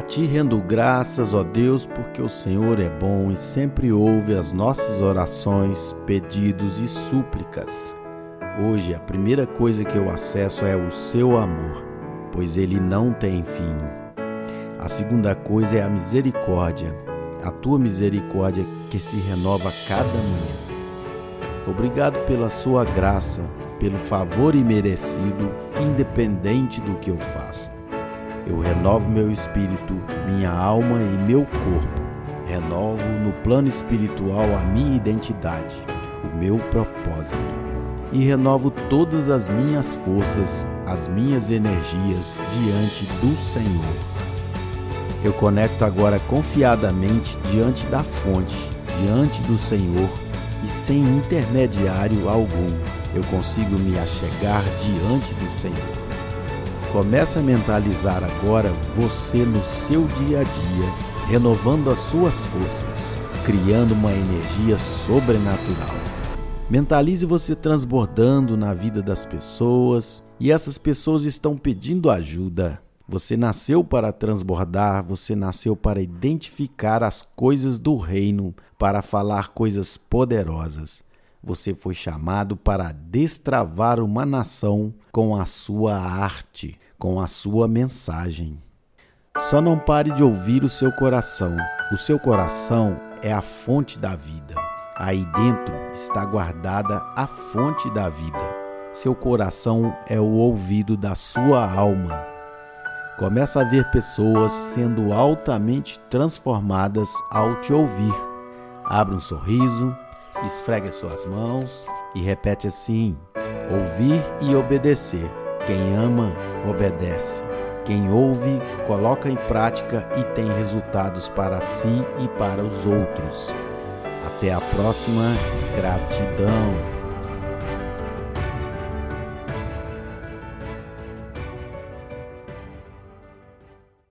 A ti rendo graças, ó Deus, porque o Senhor é bom e sempre ouve as nossas orações, pedidos e súplicas. Hoje, a primeira coisa que eu acesso é o seu amor, pois ele não tem fim. A segunda coisa é a misericórdia, a tua misericórdia que se renova cada manhã. Obrigado pela sua graça, pelo favor imerecido, independente do que eu faça. Eu renovo meu espírito, minha alma e meu corpo. Renovo no plano espiritual a minha identidade, o meu propósito. E renovo todas as minhas forças, as minhas energias diante do Senhor. Eu conecto agora confiadamente diante da fonte, diante do Senhor e sem intermediário algum. Eu consigo me achegar diante do Senhor. Comece a mentalizar agora você no seu dia a dia, renovando as suas forças, criando uma energia sobrenatural. Mentalize você transbordando na vida das pessoas e essas pessoas estão pedindo ajuda. Você nasceu para transbordar, você nasceu para identificar as coisas do reino, para falar coisas poderosas. Você foi chamado para destravar uma nação com a sua arte, com a sua mensagem. Só não pare de ouvir o seu coração. O seu coração é a fonte da vida. Aí dentro está guardada a fonte da vida. Seu coração é o ouvido da sua alma. Começa a ver pessoas sendo altamente transformadas ao te ouvir. Abra um sorriso, esfregue as suas mãos e repete assim: ouvir e obedecer. Quem ama, obedece. Quem ouve, coloca em prática e tem resultados para si e para os outros. Até a próxima. Gratidão.